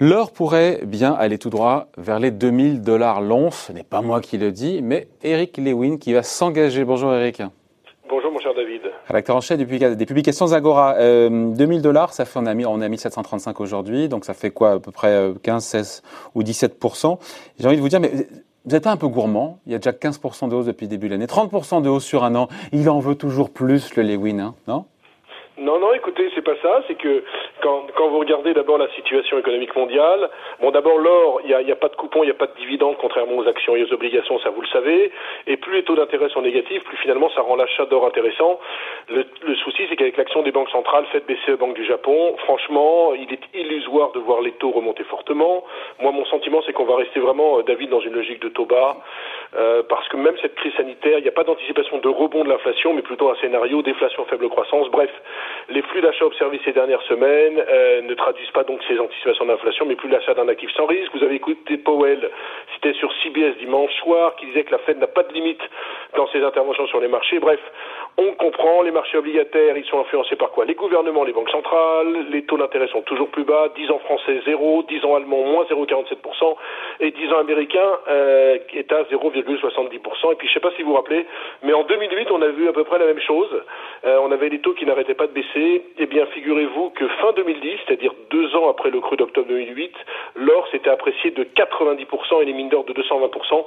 L'or pourrait bien aller tout droit vers les 2000 dollars l'once. Ce n'est pas moi qui le dis, mais Eric Lewin qui va s'engager. Bonjour Eric. Bonjour mon cher David. Rédacteur en chef des publications Zagora. Euh, 2000 dollars, ça fait on a mis on a mis 735 aujourd'hui, donc ça fait quoi à peu près 15, 16 ou 17 J'ai envie de vous dire, mais vous êtes un peu gourmand. Il y a déjà 15 de hausse depuis le début de l'année, 30 de hausse sur un an. Il en veut toujours plus le Lewin, hein, non? Non, non, écoutez, c'est pas ça. C'est que quand, quand vous regardez d'abord la situation économique mondiale, bon, d'abord l'or, il n'y a, y a, pas de coupon, il n'y a pas de dividende, contrairement aux actions et aux obligations, ça vous le savez. Et plus les taux d'intérêt sont négatifs, plus finalement ça rend l'achat d'or intéressant. Le, le souci, c'est qu'avec l'action des banques centrales faite BCE Banque du Japon, franchement, il est illusoire de voir les taux remonter fortement. Moi, mon sentiment, c'est qu'on va rester vraiment, euh, David, dans une logique de taux bas, euh, parce que même cette crise sanitaire, il n'y a pas d'anticipation de rebond de l'inflation, mais plutôt un scénario déflation faible croissance. Bref, les flux d'achat observés ces dernières semaines euh, ne traduisent pas donc ces anticipations d'inflation, mais plus l'achat d'un actif sans risque. Vous avez écouté Powell, c'était sur CBS dimanche soir, qui disait que la Fed n'a pas de limite dans ses interventions sur les marchés. Bref, on comprend, les marchés obligataires, ils sont influencés par quoi? Les gouvernements, les banques centrales, les taux d'intérêt sont toujours plus bas, 10 ans français 0, 10 ans allemand moins 0,47%, et 10 ans américain euh, est à 0,70%. Et puis je ne sais pas si vous vous rappelez, mais en 2008, on a vu à peu près la même chose. Euh, on avait les taux qui n'arrêtaient pas de baisser. Eh bien, figurez-vous que fin 2010, c'est-à-dire deux ans après le cru d'octobre 2008, l'or s'était apprécié de 90% et les mines d'or de 220%,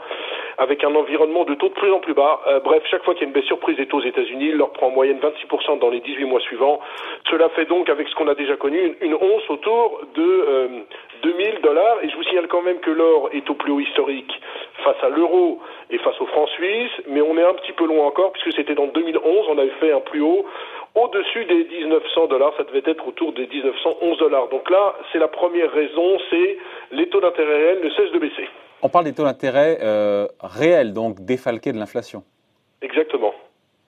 avec un environnement de taux de plus en plus bas. Euh, bref, chaque fois qu'il y a une baisse surprise des taux aux États-Unis, leur prend en moyenne 26% dans les 18 mois suivants. Cela fait donc, avec ce qu'on a déjà connu, une, once autour de euh, 2000 dollars. Et je vous signale quand même que l'or est au plus haut historique face à l'euro et face au franc suisse, mais on est un petit peu loin encore, puisque c'était dans 2011, on avait fait un plus haut au-dessus des 1900 dollars, ça devait être autour des 1911 dollars. Donc là, c'est la première raison, c'est les taux d'intérêt réels ne cessent de baisser. On parle des taux d'intérêt euh, réels, donc défalqués de l'inflation. Exactement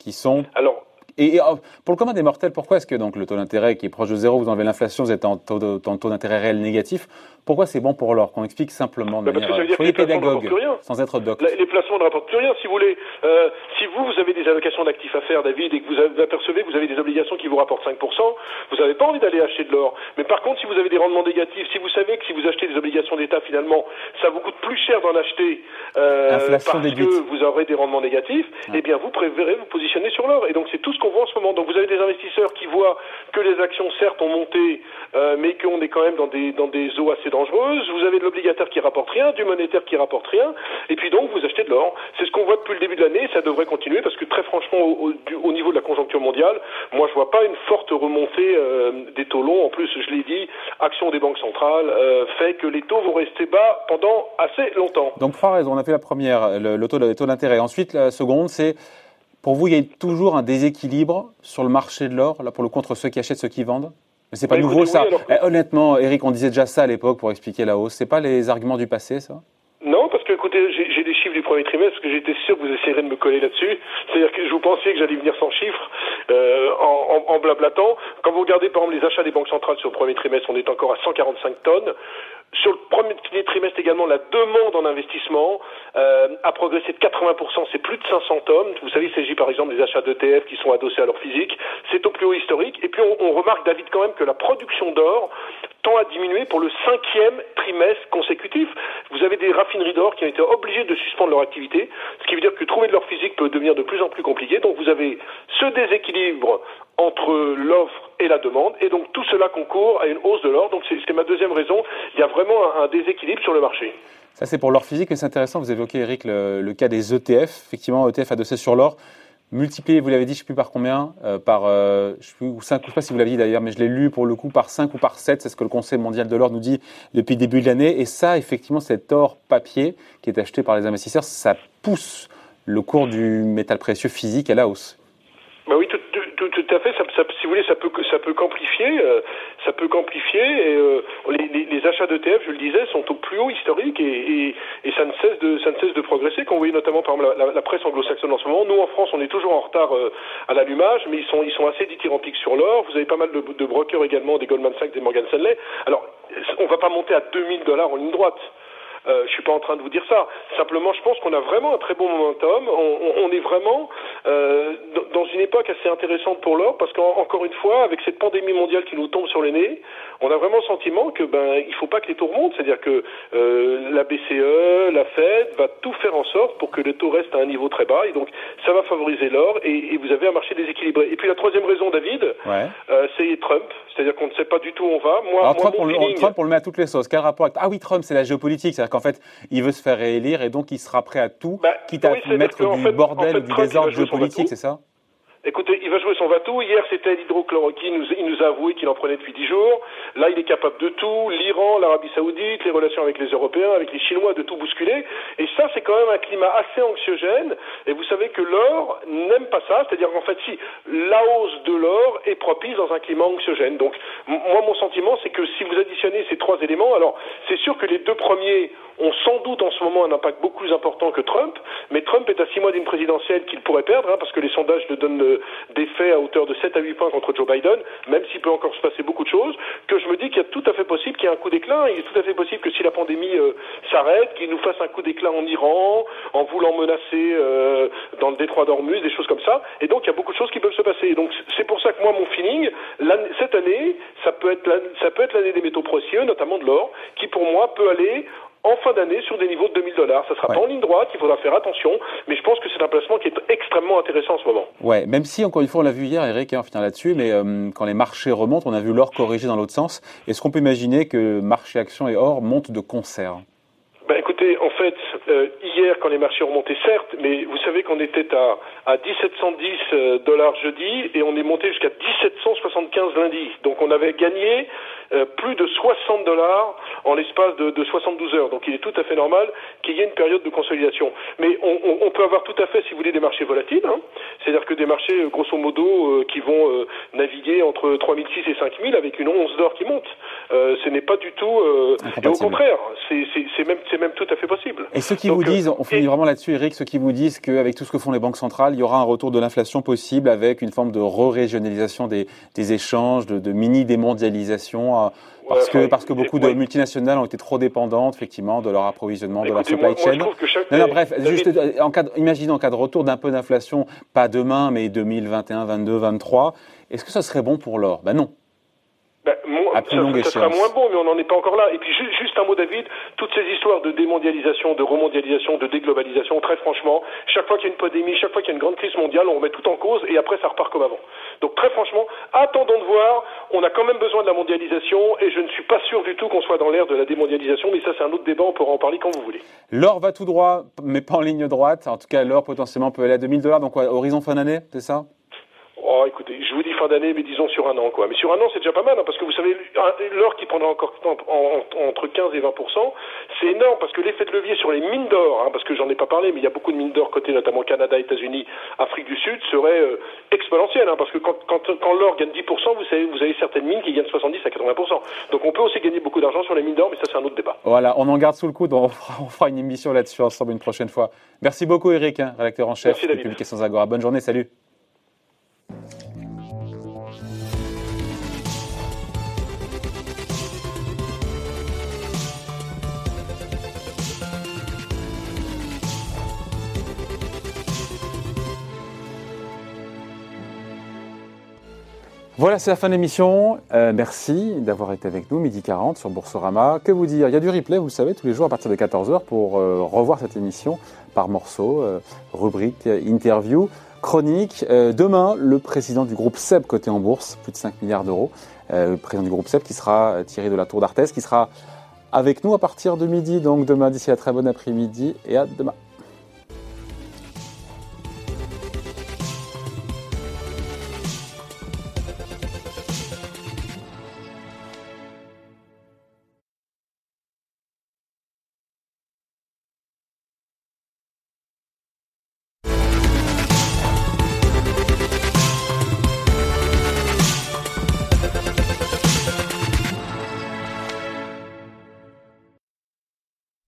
qui sont. Alors, et, oh, pour le commun des mortels, pourquoi est-ce que donc le taux d'intérêt qui est proche de zéro, vous enlevez l'inflation, vous êtes en taux, taux d'intérêt réel négatif Pourquoi c'est bon pour l'or? Qu'on explique simplement de bah, manière parce que pédagogue, sans être doc. Les placements ne rapportent plus rien. Si vous voulez, euh, si vous vous avez des allocations d'actifs à faire, David, et que vous, avez, apercevez que vous avez des obligations qui vous rapportent 5%, vous n'avez pas envie d'aller acheter de l'or. Mais par contre, si vous avez des rendements négatifs, si vous savez que si vous achetez des obligations d'État, finalement, ça vous coûte plus cher d'en acheter euh, parce que vous aurez des rendements négatifs, eh bien vous préférez vous positionner sur l'or. Et donc c'est tout ce qu'on voit en ce moment. Donc vous avez des investisseurs qui voient que les actions certes ont monté, euh, mais qu'on est quand même dans des eaux assez dangereuses. Vous avez de l'obligataire qui rapporte rien, du monétaire qui rapporte rien, et puis donc vous achetez de l'or. C'est ce qu'on voit depuis le début de l'année. Ça devrait continuer parce que très franchement, au, niveau de la conjoncture mondiale, moi je vois pas une forte remontée euh, des taux longs. En plus, je l'ai dit, action des banques centrales euh, fait que les taux vont rester bas pendant assez longtemps. Donc trois raisons. On a fait la première, le taux d'intérêt. Ensuite, la seconde, c'est pour vous, il y a toujours un déséquilibre sur le marché de l'or, là pour le contre ceux qui achètent, ceux qui vendent? Mais c'est pas bah, nouveau ça. Eh, honnêtement, Eric, on disait déjà ça à l'époque pour expliquer la hausse. C'est pas les arguments du passé, ça? Non, parce que écoutez, j'ai des chiffres du premier trimestre, parce que j'étais sûr que vous essayerez de me coller là-dessus. C'est-à-dire que je vous pensais que j'allais venir sans chiffres, euh, en, en, en, blablatant. Quand vous regardez par exemple les achats des banques centrales sur le premier trimestre, on est encore à 145 tonnes. Sur le premier trimestre également, la demande en investissement euh, a progressé de 80%, c'est plus de 500 tonnes. Vous savez, il s'agit par exemple des achats d'ETF qui sont adossés à leur physique. C'est au plus haut historique. Et puis on, on remarque, David, quand même que la production d'or tend à diminuer pour le cinquième trimestre consécutif. Vous avez des raffineries d'or qui ont été obligées de suspendre leur activité, ce qui veut dire que trouver de l'or physique peut devenir de plus en plus compliqué. Donc vous avez ce déséquilibre entre l'offre et la demande, et donc tout cela concourt à une hausse de l'or. Donc c'est ma deuxième raison. Il y a vraiment un, déséquilibre sur le marché. Ça c'est pour l'or physique, mais c'est intéressant. Vous évoquez Eric le, le, cas des ETF. Effectivement, ETF adossé sur l'or multiplié, vous l'avez dit, je ne sais plus par combien, euh, par, euh, je ne sais, pas si vous l'avez dit d'ailleurs, mais je l'ai lu pour le coup par 5 ou par 7, c'est ce que le Conseil mondial de l'or nous dit depuis le début de l'année. Et ça, effectivement, cet or papier qui est acheté par les investisseurs, ça pousse le cours du métal précieux physique à la hausse. Bah oui, tout, tout, à fait. Ça, si vous voulez, ça peut ça peut qu'amplifier, euh, ça peut qu'amplifier. Et euh, les, achats d'ETF, je le disais, sont au plus haut historique et, ça ne cesse de ça ne cesse de progresser. Quand vous voyez notamment par exemple la, la, presse anglo-saxonne en ce moment, nous en France, on est toujours en retard euh, à l'allumage, mais ils sont ils sont assez dithyrambiques sur l'or. Vous avez pas mal de, de brokers également, des Goldman Sachs, des Morgan Stanley. Alors, on va pas monter à 2000 dollars en ligne droite. Euh, je suis pas en train de vous dire ça. Simplement, je pense qu'on a vraiment un très bon momentum. On, est vraiment euh, dans une époque assez intéressante pour l'or parce qu'encore une fois, avec cette pandémie mondiale qui nous tombe sur les nez, on a vraiment le sentiment que ben il faut pas que les taux remontent, c'est-à-dire que euh, la BCE, la Fed va tout faire en sorte pour que le taux reste à un niveau très bas et donc ça va favoriser l'or et, vous avez un marché déséquilibré. Et puis la troisième raison, David, euh, c'est Trump, c'est-à-dire qu'on ne sait pas du tout où on va. Moi, Alors, Trump, on, le, Trump, on le met à toutes les sauces. Quel rapport avec... Ah oui, Trump, c'est la géopolitique, qu'en fait, il veut se faire réélire et donc il sera prêt à tout, bah, quitte à mettre du bordel ou du désordre géopolitique, c'est ça? Écoutez, il va jouer son va-tout. Hier, c'était l'hydrochloroquine. Il nous a avoué qu'il en prenait depuis dix jours. Là, il est capable de tout. L'Iran, l'Arabie Saoudite, les relations avec les Européens, avec les Chinois, de tout bousculer. Et ça, c'est quand même un climat assez anxiogène. Et vous savez que l'or n'aime pas ça. C'est-à-dire qu'en fait, si la hausse de l'or est propice dans un climat anxiogène. Donc, moi, mon sentiment, c'est que si vous additionnez ces trois éléments, alors c'est sûr que les deux premiers ont sans doute en ce moment un impact beaucoup plus important que Trump, mais Trump est à six mois d'une présidentielle qu'il pourrait perdre, hein, parce que les sondages le donnent faits à hauteur de 7 à 8 points contre Joe Biden, même s'il peut encore se passer beaucoup de choses, que je me dis qu'il est tout à fait possible qu'il y ait un coup d'éclat, il est tout à fait possible que si la pandémie euh, s'arrête, qu'il nous fasse un coup d'éclat en Iran, en voulant menacer euh, dans le détroit d'Ormuz, des choses comme ça, et donc il y a beaucoup de choses qui peuvent se passer. donc c'est pour ça que moi, mon feeling, cette année, peut être ça peut être l'année des métaux précieux, notamment de l'or, qui pour moi peut aller en fin d'année sur des niveaux de 2000 dollars. Ça sera pas en ligne droite, il faudra faire attention, mais je pense que c'est un placement qui est extrêmement intéressant en ce moment. Ouais, même si, encore une fois, on l'a vu hier, Eric, hein, on finit là-dessus, mais euh, quand les marchés remontent, on a vu l'or corriger dans l'autre sens. Est-ce qu'on peut imaginer que marché action et or montent de concert? Ben écoutez, en fait, euh, hier, quand les marchés ont remonté, certes, mais vous savez qu'on était à, à 1710 euh, dollars jeudi et on est monté jusqu'à 1775 lundi. Donc on avait gagné euh, plus de 60 dollars en l'espace de, de, 72 heures. Donc il est tout à fait normal qu'il y ait une période de consolidation. Mais on, on, on, peut avoir tout à fait, si vous voulez, des marchés volatiles. Hein. C'est-à-dire que des marchés, grosso modo, qui vont naviguer entre 3006 et 5000 avec une once d'or qui monte. ce n'est pas du tout... et au contraire, c'est même, même tout à fait possible. Et ceux qui vous disent, on finit vraiment là-dessus, Eric, ceux qui vous disent qu'avec tout ce que font les banques centrales, il y aura un retour de l'inflation possible avec une forme de re-régionalisation des, des, échanges, de, de mini-démondialisation, euh, parce, que, parce que beaucoup de multinationales ont été trop dépendantes, effectivement, de leur approvisionnement, de leur supply chain. non, non, bref, juste, euh, en cas, imaginez en cas de retour d'un peu d'inflation, pas demain, mais 2021, 22, 23, est-ce que ça serait bon pour l'or? Ben non. Ben, ça, sera moins bon, mais on n'en est pas encore là. Et puis juste, un mot, David, toutes ces histoires de démondialisation, de remondialisation, de déglobalisation, très franchement, chaque fois qu'il y a une pandémie, chaque fois qu'il y a une grande crise mondiale, on remet tout en cause et après ça repart comme avant. Donc très franchement, attendons de voir. On a quand même besoin de la mondialisation et je ne suis pas sûr du tout qu'on soit dans l'ère de la démondialisation, mais ça c'est un autre débat, on pourra en parler quand vous voulez. L'or va tout droit, mais pas en ligne droite. En tout cas, l'or potentiellement peut aller à 2000 dollars, donc horizon fin d'année, c'est ça? Oh, écoutez, je vous dis fin d'année, mais disons sur un an, quoi. Mais sur un an, c'est déjà pas mal, hein, parce que vous savez, l'or qui prendra encore entre 15 et 20 c'est énorme, parce que l'effet de levier sur les mines d'or, hein, parce que j'en ai pas parlé, mais il y a beaucoup de mines d'or côté notamment Canada, États-Unis, Afrique du Sud, serait euh, exponentiel, hein, parce que quand, quand, quand l'or gagne 10 vous savez, vous avez certaines mines qui gagnent 70 à 80 Donc on peut aussi gagner beaucoup d'argent sur les mines d'or, mais ça c'est un autre débat. Voilà, on en garde sous le coude, on fera, on fera une émission là-dessus ensemble une prochaine fois. Merci beaucoup Eric, rédacteur en chef de Publications Agora. Bonne journée, salut. Voilà, c'est la fin de l'émission. Euh, merci d'avoir été avec nous, midi 40 sur Boursorama. Que vous dire? Il y a du replay, vous savez, tous les jours à partir de 14h pour euh, revoir cette émission par morceaux, euh, rubrique, interview, chronique. demain, le président du groupe SEB côté en bourse, plus de 5 milliards d'euros. le président du groupe SEB qui sera tiré de la tour d'Arthès, qui sera avec nous à partir de midi. Donc demain, d'ici à très bon après-midi et à demain.